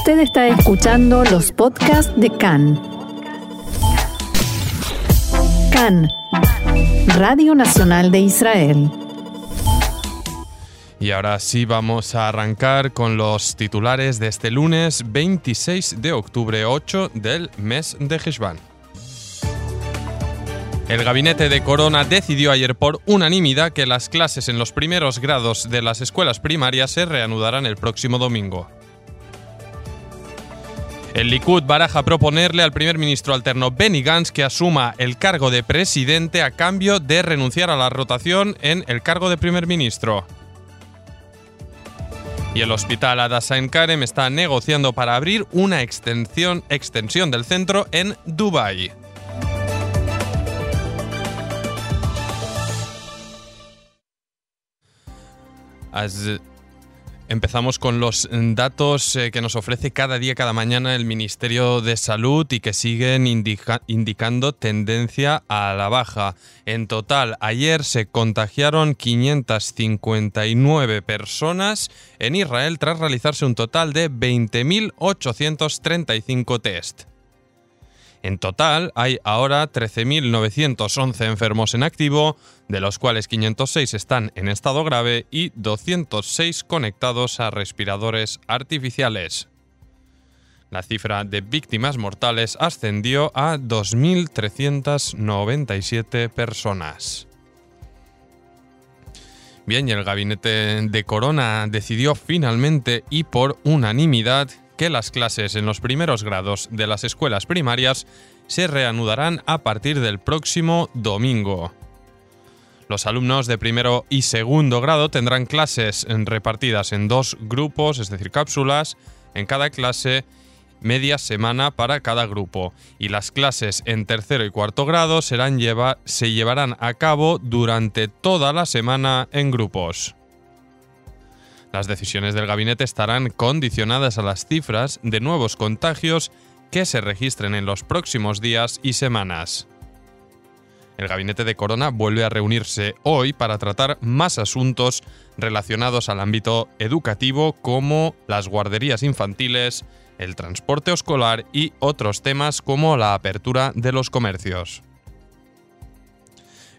Usted está escuchando los podcasts de CAN. CAN, Radio Nacional de Israel. Y ahora sí vamos a arrancar con los titulares de este lunes 26 de octubre 8 del mes de Heshvan. El gabinete de Corona decidió ayer por unanimidad que las clases en los primeros grados de las escuelas primarias se reanudarán el próximo domingo. El Likud baraja proponerle al primer ministro alterno Benny Gantz que asuma el cargo de presidente a cambio de renunciar a la rotación en el cargo de primer ministro. Y el hospital Adasai Karem está negociando para abrir una extensión, extensión del centro en Dubái. Empezamos con los datos eh, que nos ofrece cada día, cada mañana el Ministerio de Salud y que siguen indicando tendencia a la baja. En total, ayer se contagiaron 559 personas en Israel tras realizarse un total de 20.835 test. En total hay ahora 13.911 enfermos en activo, de los cuales 506 están en estado grave y 206 conectados a respiradores artificiales. La cifra de víctimas mortales ascendió a 2.397 personas. Bien, y el gabinete de Corona decidió finalmente y por unanimidad que las clases en los primeros grados de las escuelas primarias se reanudarán a partir del próximo domingo. Los alumnos de primero y segundo grado tendrán clases repartidas en dos grupos, es decir, cápsulas, en cada clase media semana para cada grupo y las clases en tercero y cuarto grado serán se llevarán a cabo durante toda la semana en grupos. Las decisiones del gabinete estarán condicionadas a las cifras de nuevos contagios que se registren en los próximos días y semanas. El gabinete de Corona vuelve a reunirse hoy para tratar más asuntos relacionados al ámbito educativo como las guarderías infantiles, el transporte escolar y otros temas como la apertura de los comercios.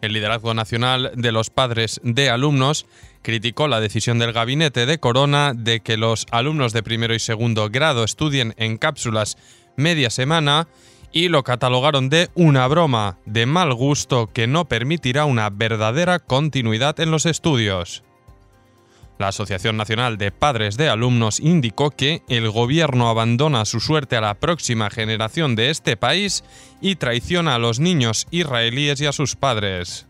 El liderazgo nacional de los padres de alumnos criticó la decisión del gabinete de Corona de que los alumnos de primero y segundo grado estudien en cápsulas media semana y lo catalogaron de una broma de mal gusto que no permitirá una verdadera continuidad en los estudios. La Asociación Nacional de Padres de Alumnos indicó que el gobierno abandona su suerte a la próxima generación de este país y traiciona a los niños israelíes y a sus padres.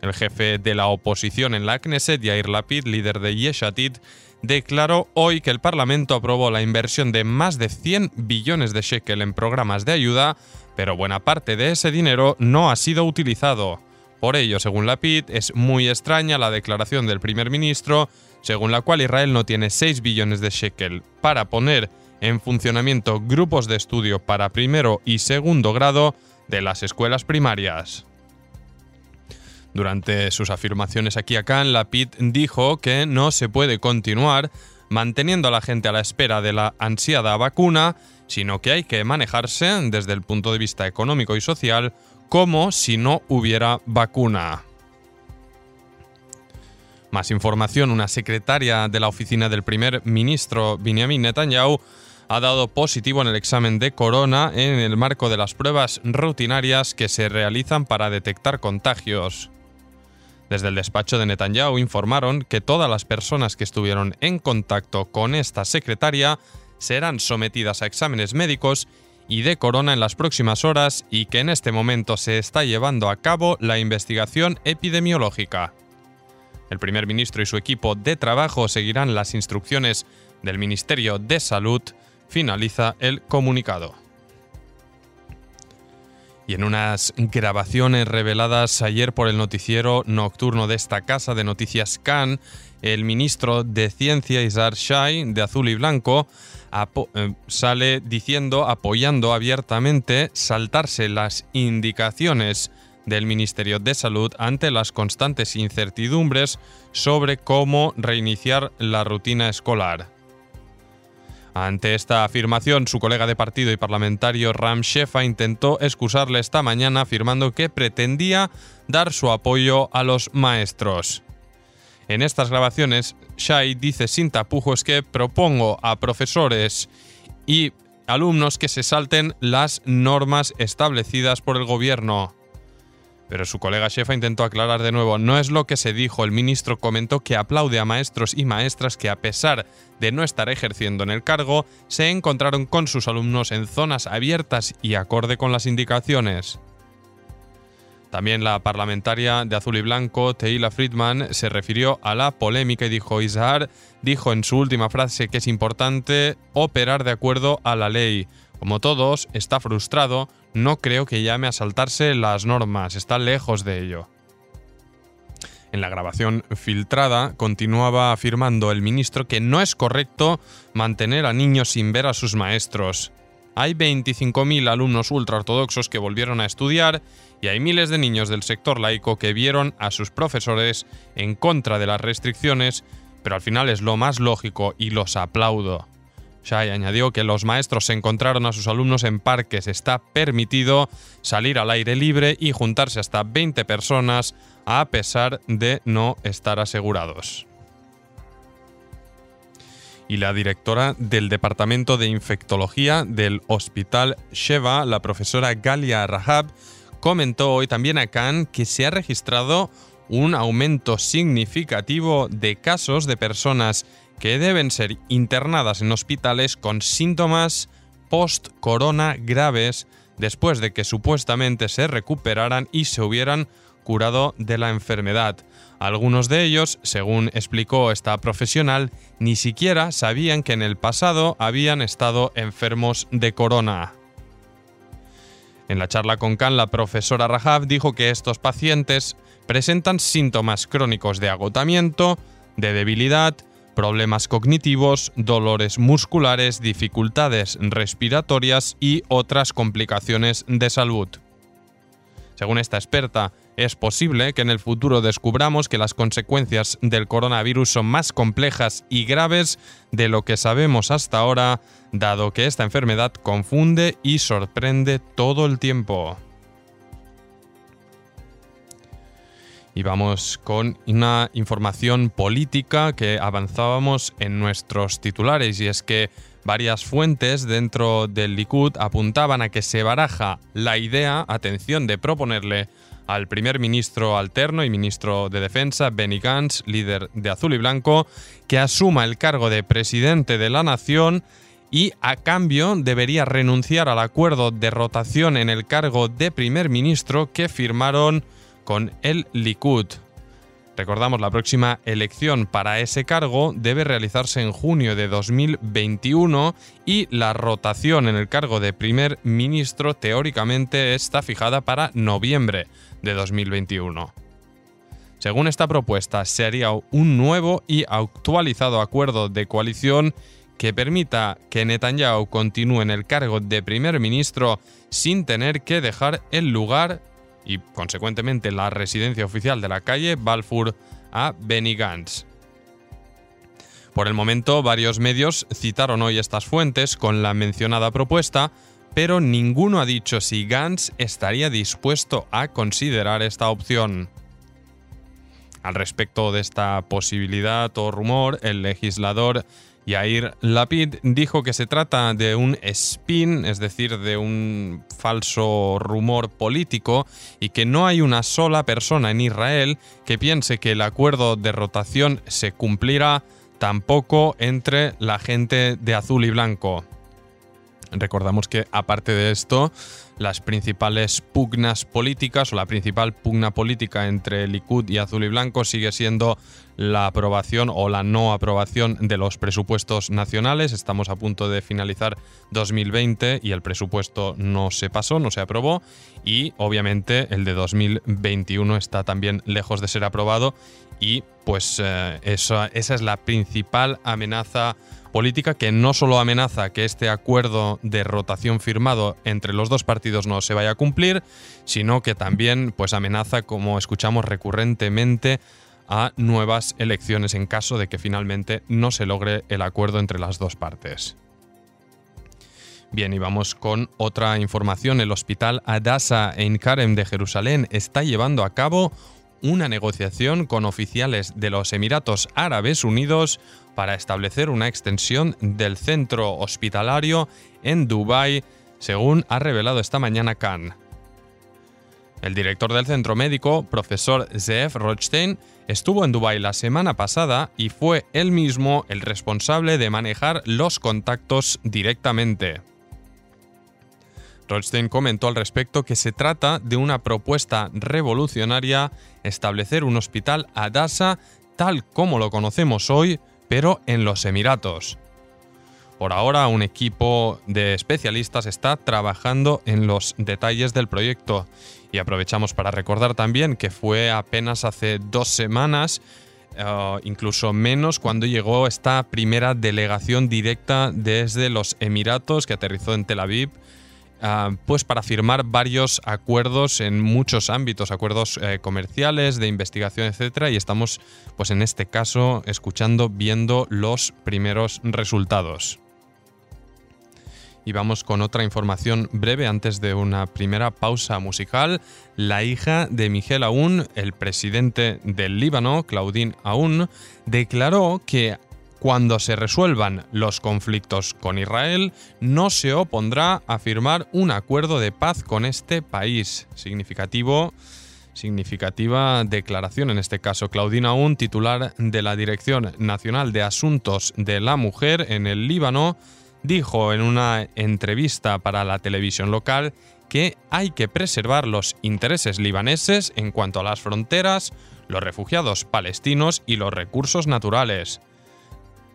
El jefe de la oposición en la Knesset, Yair Lapid, líder de Yeshatid, declaró hoy que el Parlamento aprobó la inversión de más de 100 billones de shekel en programas de ayuda, pero buena parte de ese dinero no ha sido utilizado. Por ello, según Lapid, es muy extraña la declaración del primer ministro, según la cual Israel no tiene 6 billones de shekel para poner en funcionamiento grupos de estudio para primero y segundo grado de las escuelas primarias. Durante sus afirmaciones aquí a Cannes, Lapid dijo que no se puede continuar manteniendo a la gente a la espera de la ansiada vacuna, sino que hay que manejarse desde el punto de vista económico y social como si no hubiera vacuna. Más información, una secretaria de la oficina del primer ministro Benjamin Netanyahu ha dado positivo en el examen de corona en el marco de las pruebas rutinarias que se realizan para detectar contagios. Desde el despacho de Netanyahu informaron que todas las personas que estuvieron en contacto con esta secretaria serán sometidas a exámenes médicos y de corona en las próximas horas y que en este momento se está llevando a cabo la investigación epidemiológica. El primer ministro y su equipo de trabajo seguirán las instrucciones del Ministerio de Salud, finaliza el comunicado y en unas grabaciones reveladas ayer por el noticiero nocturno de esta casa de noticias Cannes, el ministro de Ciencia Isar Shai, de azul y blanco, eh, sale diciendo, apoyando abiertamente, saltarse las indicaciones del Ministerio de Salud ante las constantes incertidumbres sobre cómo reiniciar la rutina escolar. Ante esta afirmación, su colega de partido y parlamentario Ram Shefa intentó excusarle esta mañana afirmando que pretendía dar su apoyo a los maestros. En estas grabaciones, Shai dice sin tapujos que propongo a profesores y alumnos que se salten las normas establecidas por el gobierno. Pero su colega Shefa intentó aclarar de nuevo, no es lo que se dijo, el ministro comentó que aplaude a maestros y maestras que a pesar de no estar ejerciendo en el cargo, se encontraron con sus alumnos en zonas abiertas y acorde con las indicaciones. También la parlamentaria de Azul y Blanco, Teila Friedman, se refirió a la polémica y dijo, Isahar dijo en su última frase que es importante operar de acuerdo a la ley. Como todos, está frustrado, no creo que llame a saltarse las normas, está lejos de ello. En la grabación filtrada continuaba afirmando el ministro que no es correcto mantener a niños sin ver a sus maestros. Hay 25.000 alumnos ultraortodoxos que volvieron a estudiar y hay miles de niños del sector laico que vieron a sus profesores en contra de las restricciones, pero al final es lo más lógico y los aplaudo. Shai añadió que los maestros se encontraron a sus alumnos en parques. Está permitido salir al aire libre y juntarse hasta 20 personas a pesar de no estar asegurados. Y la directora del Departamento de Infectología del Hospital Sheva, la profesora Galia Rahab, comentó hoy también a Khan que se ha registrado un aumento significativo de casos de personas que deben ser internadas en hospitales con síntomas post-corona graves después de que supuestamente se recuperaran y se hubieran curado de la enfermedad. Algunos de ellos, según explicó esta profesional, ni siquiera sabían que en el pasado habían estado enfermos de corona. En la charla con Khan, la profesora Rahab dijo que estos pacientes presentan síntomas crónicos de agotamiento, de debilidad, problemas cognitivos, dolores musculares, dificultades respiratorias y otras complicaciones de salud. Según esta experta, es posible que en el futuro descubramos que las consecuencias del coronavirus son más complejas y graves de lo que sabemos hasta ahora, dado que esta enfermedad confunde y sorprende todo el tiempo. Y vamos con una información política que avanzábamos en nuestros titulares y es que varias fuentes dentro del Likud apuntaban a que se baraja la idea, atención, de proponerle al primer ministro alterno y ministro de Defensa, Benny Gantz, líder de Azul y Blanco, que asuma el cargo de presidente de la nación y a cambio debería renunciar al acuerdo de rotación en el cargo de primer ministro que firmaron con el Likud. Recordamos, la próxima elección para ese cargo debe realizarse en junio de 2021 y la rotación en el cargo de primer ministro teóricamente está fijada para noviembre de 2021. Según esta propuesta, se haría un nuevo y actualizado acuerdo de coalición que permita que Netanyahu continúe en el cargo de primer ministro sin tener que dejar el lugar y consecuentemente la residencia oficial de la calle Balfour a Benny Gantz. Por el momento, varios medios citaron hoy estas fuentes con la mencionada propuesta, pero ninguno ha dicho si Gantz estaría dispuesto a considerar esta opción. Al respecto de esta posibilidad o rumor, el legislador Yair Lapid dijo que se trata de un spin, es decir, de un falso rumor político, y que no hay una sola persona en Israel que piense que el acuerdo de rotación se cumplirá tampoco entre la gente de azul y blanco. Recordamos que aparte de esto, las principales pugnas políticas o la principal pugna política entre Likud y Azul y Blanco sigue siendo la aprobación o la no aprobación de los presupuestos nacionales. Estamos a punto de finalizar 2020 y el presupuesto no se pasó, no se aprobó y obviamente el de 2021 está también lejos de ser aprobado y pues eh, esa, esa es la principal amenaza política que no solo amenaza que este acuerdo de rotación firmado entre los dos partidos no se vaya a cumplir, sino que también pues amenaza, como escuchamos recurrentemente, a nuevas elecciones en caso de que finalmente no se logre el acuerdo entre las dos partes. Bien, y vamos con otra información. El hospital Adasa en Karem de Jerusalén está llevando a cabo una negociación con oficiales de los Emiratos Árabes Unidos para establecer una extensión del centro hospitalario en Dubái, según ha revelado esta mañana Khan. El director del centro médico, profesor Zeev Rothstein, estuvo en Dubái la semana pasada y fue él mismo el responsable de manejar los contactos directamente. Rothstein comentó al respecto que se trata de una propuesta revolucionaria establecer un hospital Adasa tal como lo conocemos hoy, pero en los Emiratos. Por ahora, un equipo de especialistas está trabajando en los detalles del proyecto y aprovechamos para recordar también que fue apenas hace dos semanas, eh, incluso menos, cuando llegó esta primera delegación directa desde los Emiratos que aterrizó en Tel Aviv Ah, pues para firmar varios acuerdos en muchos ámbitos, acuerdos eh, comerciales, de investigación, etcétera, y estamos, pues en este caso, escuchando, viendo los primeros resultados. Y vamos con otra información breve antes de una primera pausa musical. La hija de Miguel Aoun, el presidente del Líbano, Claudine Aoun, declaró que cuando se resuelvan los conflictos con Israel, no se opondrá a firmar un acuerdo de paz con este país. Significativo, significativa declaración en este caso. Claudina Un, titular de la Dirección Nacional de Asuntos de la Mujer en el Líbano, dijo en una entrevista para la televisión local que hay que preservar los intereses libaneses en cuanto a las fronteras, los refugiados palestinos y los recursos naturales.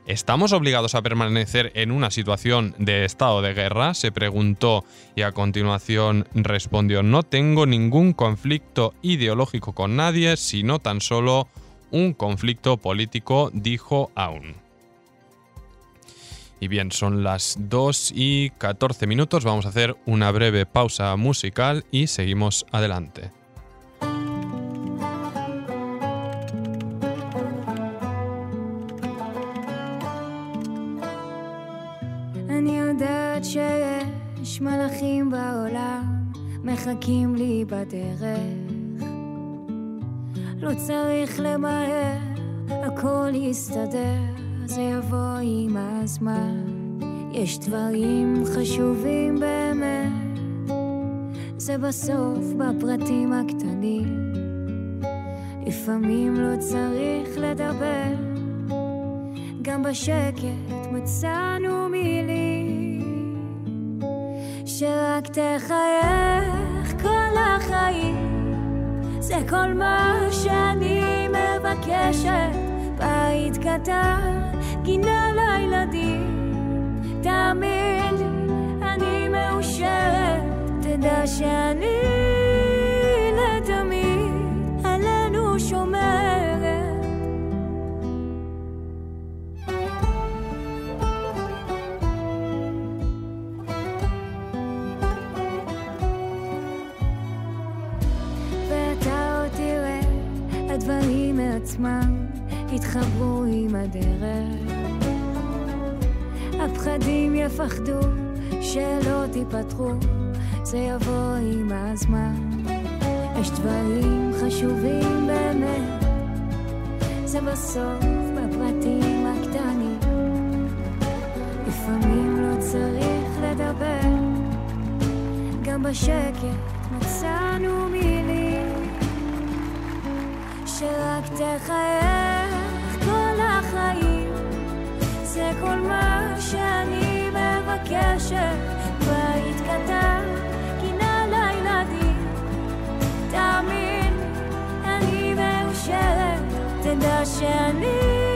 ¿Estamos obligados a permanecer en una situación de estado de guerra? se preguntó y a continuación respondió, no tengo ningún conflicto ideológico con nadie, sino tan solo un conflicto político, dijo aún. Y bien, son las 2 y 14 minutos, vamos a hacer una breve pausa musical y seguimos adelante. מחכים לי בדרך. לא צריך למהר, הכל יסתדר, זה יבוא עם הזמן. יש דברים חשובים באמת, זה בסוף בפרטים הקטנים. לפעמים לא צריך לדבר, גם בשקט מצאנו מילים. שרק תחייך כל החיים. זה כל מה שאני מבקשת. בית קטן, גינה לילדים. תאמין לי, אני מאושרת. תדע שאני עצמם יתחברו עם הדרך. הפחדים יפחדו שלא תיפתחו, זה יבוא עם הזמן. יש דברים חשובים באמת, זה בסוף בפרטים הקטנים. לפעמים לא צריך לדבר, גם בשקט מצאנו מילים. שרק תחייך כל החיים. זה כל מה שאני מבקשת. בית קטן, גינה לילדים. תאמין, אני מאושרת. תדע שאני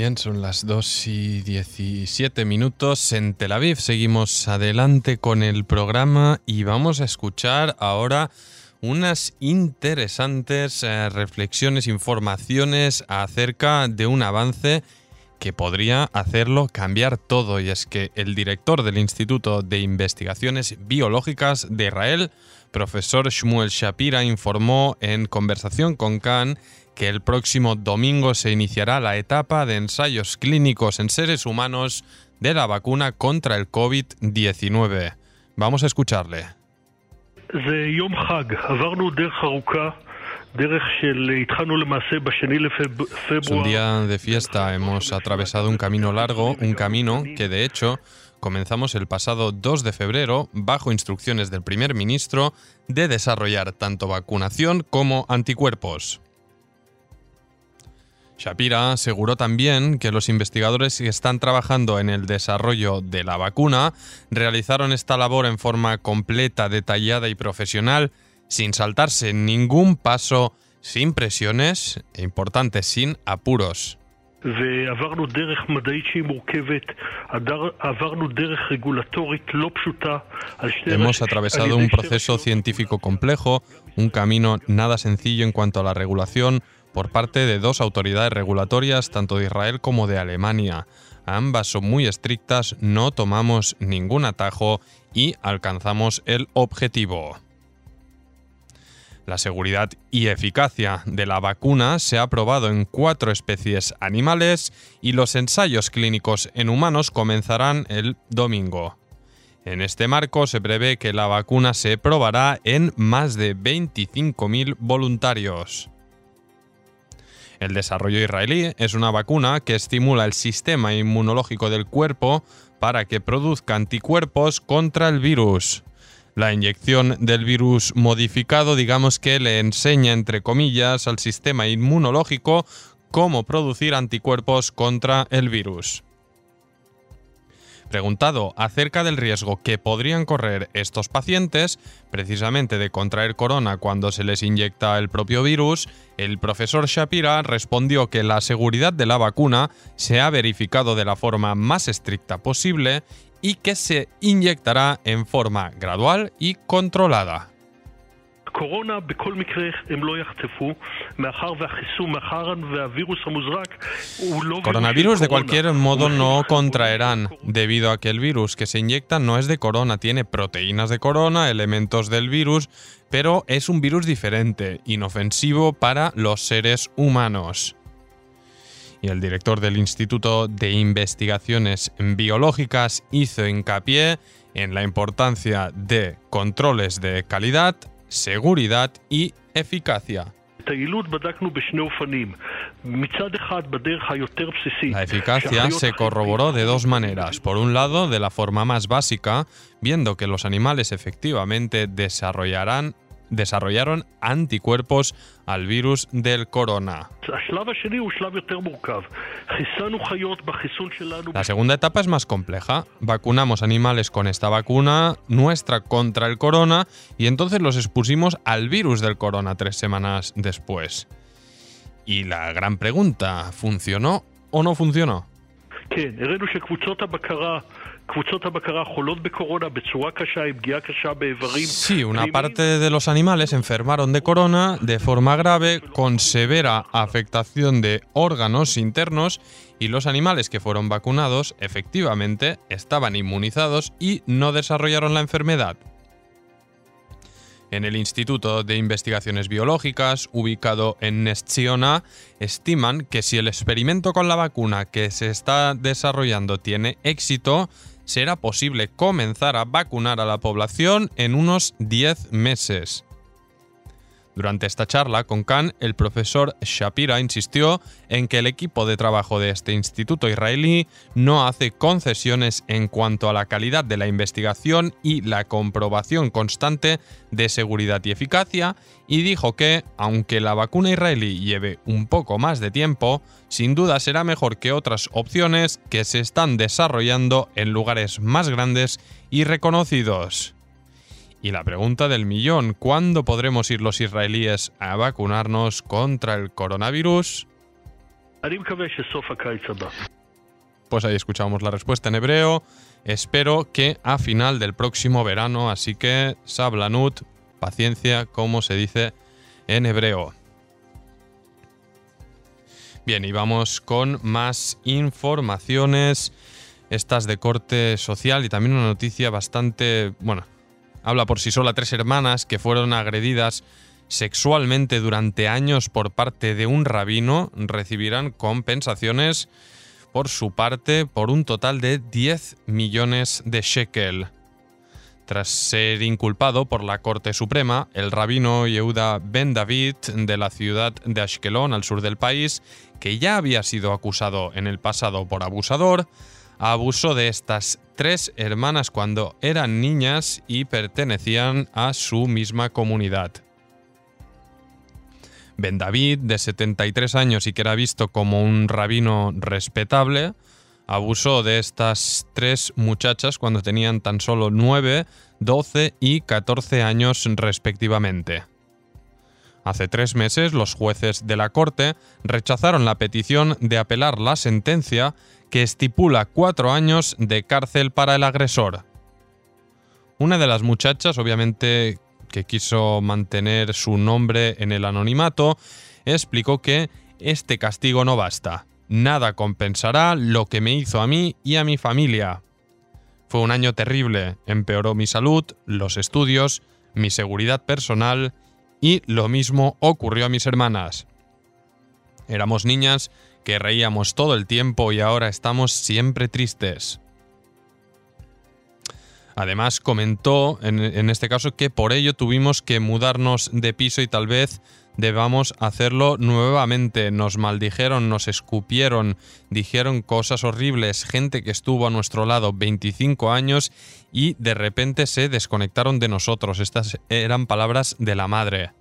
Bien, son las 2 y 17 minutos en Tel Aviv. Seguimos adelante con el programa y vamos a escuchar ahora unas interesantes eh, reflexiones, informaciones acerca de un avance que podría hacerlo cambiar todo. Y es que el director del Instituto de Investigaciones Biológicas de Israel, profesor Shmuel Shapira, informó en conversación con Khan que el próximo domingo se iniciará la etapa de ensayos clínicos en seres humanos de la vacuna contra el COVID-19. Vamos a escucharle. Es un día de fiesta, hemos atravesado un camino largo, un camino que de hecho comenzamos el pasado 2 de febrero bajo instrucciones del primer ministro de desarrollar tanto vacunación como anticuerpos. Shapira aseguró también que los investigadores que están trabajando en el desarrollo de la vacuna realizaron esta labor en forma completa, detallada y profesional, sin saltarse ningún paso, sin presiones e importante, sin apuros. ועברנו דרך מדעית שהיא מורכבת, עדר- עברנו דרך רגולטורית לא פשוטה על שתי Hemos רש- atravesado על un ידי שתי proceso רשויות científico complejo, un camino nada sencillo en cuanto a la regulación por parte de dos autoridades regulatorias, tanto de Israel como de Alemania. Ambas son muy estrictas, no tomamos ningún atajo y alcanzamos el objetivo. La seguridad y eficacia de la vacuna se ha probado en cuatro especies animales y los ensayos clínicos en humanos comenzarán el domingo. En este marco se prevé que la vacuna se probará en más de 25.000 voluntarios. El desarrollo israelí es una vacuna que estimula el sistema inmunológico del cuerpo para que produzca anticuerpos contra el virus. La inyección del virus modificado, digamos que le enseña, entre comillas, al sistema inmunológico cómo producir anticuerpos contra el virus. Preguntado acerca del riesgo que podrían correr estos pacientes, precisamente de contraer corona cuando se les inyecta el propio virus, el profesor Shapira respondió que la seguridad de la vacuna se ha verificado de la forma más estricta posible y que se inyectará en forma gradual y controlada. קורונה בכל מקרה הם לא יחטפו, מאחר והחיסון, מאחר והווירוס המוזרק הוא לא... וירוס של Coronavirus de קורונה. cualquier modo הוא no מכיל contraerán, חלבונים debido a que el virus que se inyecta no es de corona, tiene proteínas de corona, elementos del virus, pero es un virus diferente, inofensivo para los seres humanos. Y el director del Instituto de Investigaciones Biológicas hizo hincapié en la importancia de controles de calidad, seguridad y eficacia. La eficacia se corroboró de dos maneras. Por un lado, de la forma más básica, viendo que los animales efectivamente desarrollarán desarrollaron anticuerpos al virus del corona. La segunda etapa es más compleja. Vacunamos animales con esta vacuna nuestra contra el corona y entonces los expusimos al virus del corona tres semanas después. Y la gran pregunta, ¿funcionó o no funcionó? Sí, una parte de los animales enfermaron de corona de forma grave con severa afectación de órganos internos y los animales que fueron vacunados efectivamente estaban inmunizados y no desarrollaron la enfermedad. En el Instituto de Investigaciones Biológicas, ubicado en Nestiona, estiman que si el experimento con la vacuna que se está desarrollando tiene éxito, será posible comenzar a vacunar a la población en unos 10 meses. Durante esta charla con Khan, el profesor Shapira insistió en que el equipo de trabajo de este instituto israelí no hace concesiones en cuanto a la calidad de la investigación y la comprobación constante de seguridad y eficacia, y dijo que, aunque la vacuna israelí lleve un poco más de tiempo, sin duda será mejor que otras opciones que se están desarrollando en lugares más grandes y reconocidos. Y la pregunta del millón, ¿cuándo podremos ir los israelíes a vacunarnos contra el coronavirus? Pues ahí escuchamos la respuesta en hebreo. Espero que a final del próximo verano, así que sablanut, paciencia, como se dice en hebreo. Bien, y vamos con más informaciones, estas de corte social y también una noticia bastante, bueno, habla por sí sola, tres hermanas que fueron agredidas sexualmente durante años por parte de un rabino recibirán compensaciones por su parte por un total de 10 millones de shekel. Tras ser inculpado por la Corte Suprema, el rabino Yehuda Ben David de la ciudad de Ashkelon, al sur del país, que ya había sido acusado en el pasado por abusador, abusó de estas tres hermanas cuando eran niñas y pertenecían a su misma comunidad. Ben David, de 73 años y que era visto como un rabino respetable, abusó de estas tres muchachas cuando tenían tan solo 9, 12 y 14 años respectivamente. Hace tres meses los jueces de la Corte rechazaron la petición de apelar la sentencia que estipula cuatro años de cárcel para el agresor. Una de las muchachas, obviamente que quiso mantener su nombre en el anonimato, explicó que este castigo no basta. Nada compensará lo que me hizo a mí y a mi familia. Fue un año terrible, empeoró mi salud, los estudios, mi seguridad personal y lo mismo ocurrió a mis hermanas. Éramos niñas que reíamos todo el tiempo y ahora estamos siempre tristes. Además comentó en, en, este caso que por ello tuvimos que mudarnos de piso y tal vez debamos hacerlo nuevamente. Nos maldijeron, nos escupieron, dijeron cosas horribles, gente que estuvo a nuestro lado 25 años y de repente se desconectaron de nosotros. Estas eran palabras de la madre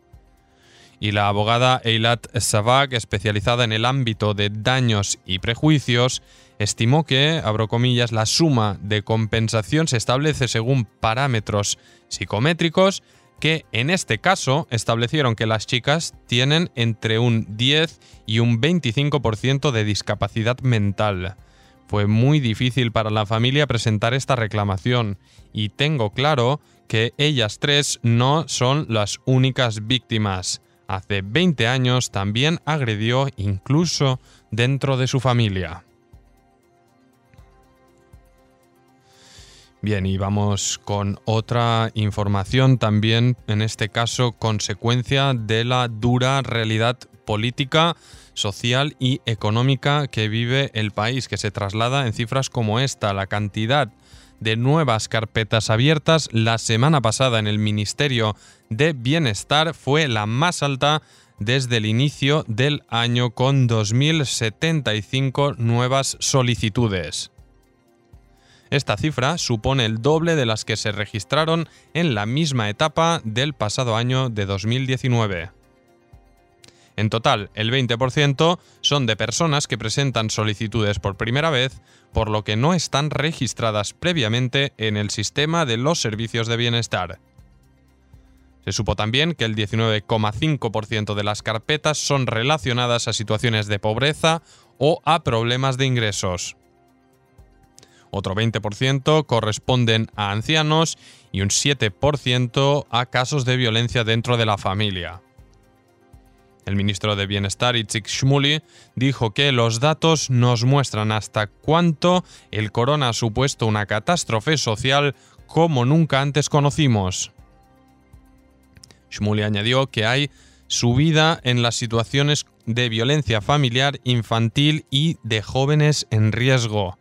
y la abogada Eilat Savak, especializada en el ámbito de daños y prejuicios, estimó que, abro comillas, la suma de compensación se establece según parámetros psicométricos que en este caso establecieron que las chicas tienen entre un 10 y un 25% de discapacidad mental. Fue muy difícil para la familia presentar esta reclamación y tengo claro que ellas tres no son las únicas víctimas hace 20 años también agredió incluso dentro de su familia. Bien, y vamos con otra información también, en este caso, consecuencia de la dura realidad política, social y económica que vive el país, que se traslada en cifras como esta, la cantidad de nuevas carpetas abiertas la semana pasada en el Ministerio de Bienestar fue la más alta desde el inicio del año con 2.075 nuevas solicitudes. Esta cifra supone el doble de las que se registraron en la misma etapa del pasado año de 2019. En total, el 20% son de personas que presentan solicitudes por primera vez, por lo que no están registradas previamente en el sistema de los servicios de bienestar. Se supo también que el 19,5% de las carpetas son relacionadas a situaciones de pobreza o a problemas de ingresos. Otro 20% corresponden a ancianos y un 7% a casos de violencia dentro de la familia. El ministro de Bienestar, Itzik Shmuli, dijo que los datos nos muestran hasta cuánto el corona ha supuesto una catástrofe social como nunca antes conocimos. Shmuli añadió que hay subida en las situaciones de violencia familiar, infantil y de jóvenes en riesgo.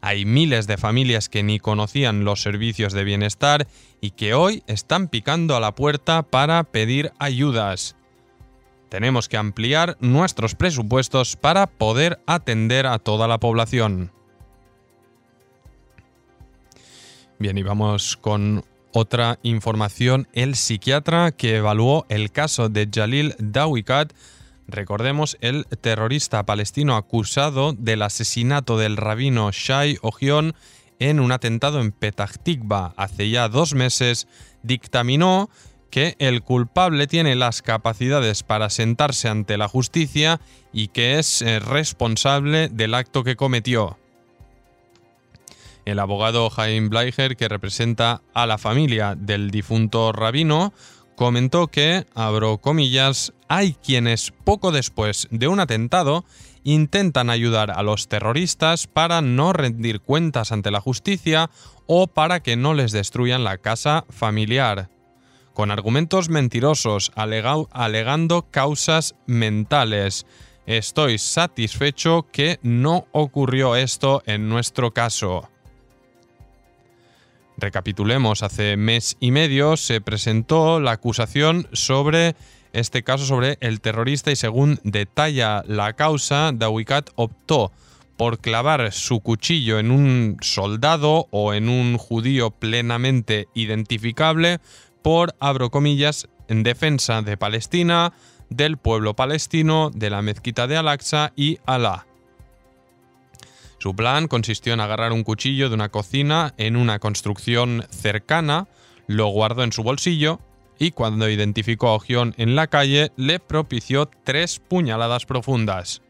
Hay miles de familias que ni conocían los servicios de bienestar y que hoy están picando a la puerta para pedir ayudas. Tenemos que ampliar nuestros presupuestos para poder atender a toda la población. Bien, y vamos con otra información. El psiquiatra que evaluó el caso de Jalil Dawikat, recordemos, el terrorista palestino acusado del asesinato del rabino Shai Ogion en un atentado en Petah Tikva hace ya dos meses, dictaminó que el culpable tiene las capacidades para sentarse ante la justicia y que es eh, responsable del acto que cometió. El abogado Jaime Bleicher, que representa a la familia del difunto rabino, comentó que, abro comillas, hay quienes poco después de un atentado intentan ayudar a los terroristas para no rendir cuentas ante la justicia o para que no les destruyan la casa familiar con argumentos mentirosos, alegando causas mentales. Estoy satisfecho que no ocurrió esto en nuestro caso. Recapitulemos, hace mes y medio se presentó la acusación sobre este caso sobre el terrorista y según detalla la causa, Dawikat optó por clavar su cuchillo en un soldado o en un judío plenamente identificable por, abro comillas, en defensa de Palestina, del pueblo palestino, de la mezquita de Al-Aqsa y Alá. Su plan consistió en agarrar un cuchillo de una cocina en una construcción cercana, lo guardó en su bolsillo y cuando identificó a Ogión en la calle le propició tres puñaladas profundas.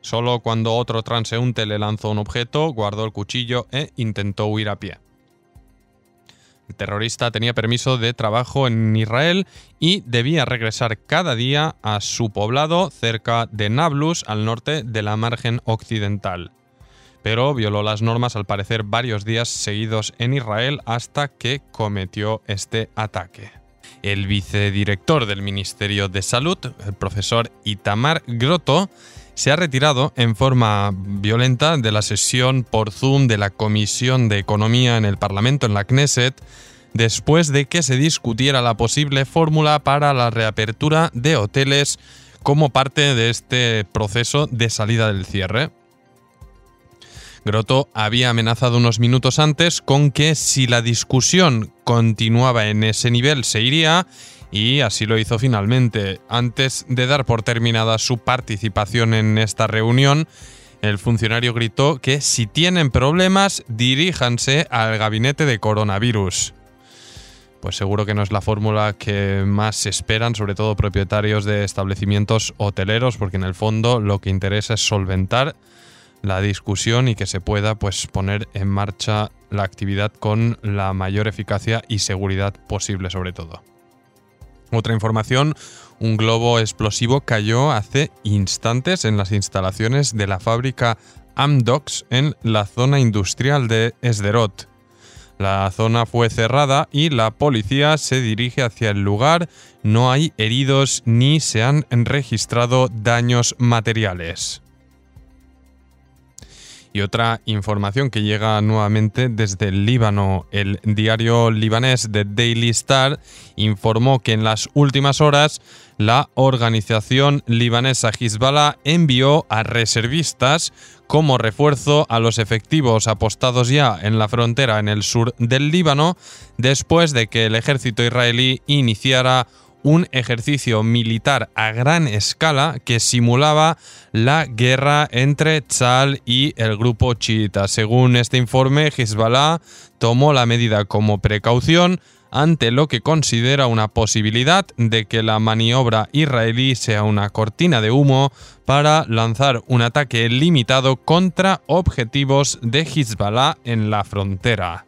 Solo cuando otro transeúnte le lanzó un objeto, guardó el cuchillo e intentó huir a pie. El terrorista tenía permiso de trabajo en Israel y debía regresar cada día a su poblado cerca de Nablus, al norte de la margen occidental. Pero violó las normas al parecer varios días seguidos en Israel hasta que cometió este ataque. El vicedirector del Ministerio de Salud, el profesor Itamar Grotto, se ha retirado en forma violenta de la sesión por Zoom de la Comisión de Economía en el Parlamento, en la Knesset, después de que se discutiera la posible fórmula para la reapertura de hoteles como parte de este proceso de salida del cierre. Grotto había amenazado unos minutos antes con que si la discusión continuaba en ese nivel se iría y así lo hizo finalmente. Antes de dar por terminada su participación en esta reunión, el funcionario gritó que si tienen problemas, diríjanse al gabinete de coronavirus. Pues seguro que no es la fórmula que más esperan, sobre todo propietarios de establecimientos hoteleros, porque en el fondo lo que interesa es solventar la discusión y que se pueda pues poner en marcha la actividad con la mayor eficacia y seguridad posible sobre todo. Otra información, un globo explosivo cayó hace instantes en las instalaciones de la fábrica Amdocs en la zona industrial de Esderot. La zona fue cerrada y la policía se dirige hacia el lugar. No hay heridos ni se han registrado daños materiales. Y otra información que llega nuevamente desde el Líbano. El diario libanés The Daily Star informó que en las últimas horas la organización libanesa Hezbollah envió a reservistas como refuerzo a los efectivos apostados ya en la frontera en el sur del Líbano después de que el ejército israelí iniciara un ejercicio militar a gran escala que simulaba la guerra entre Tzal y el grupo chiita. Según este informe, Hezbollah tomó la medida como precaución ante lo que considera una posibilidad de que la maniobra israelí sea una cortina de humo para lanzar un ataque limitado contra objetivos de Hezbollah en la frontera.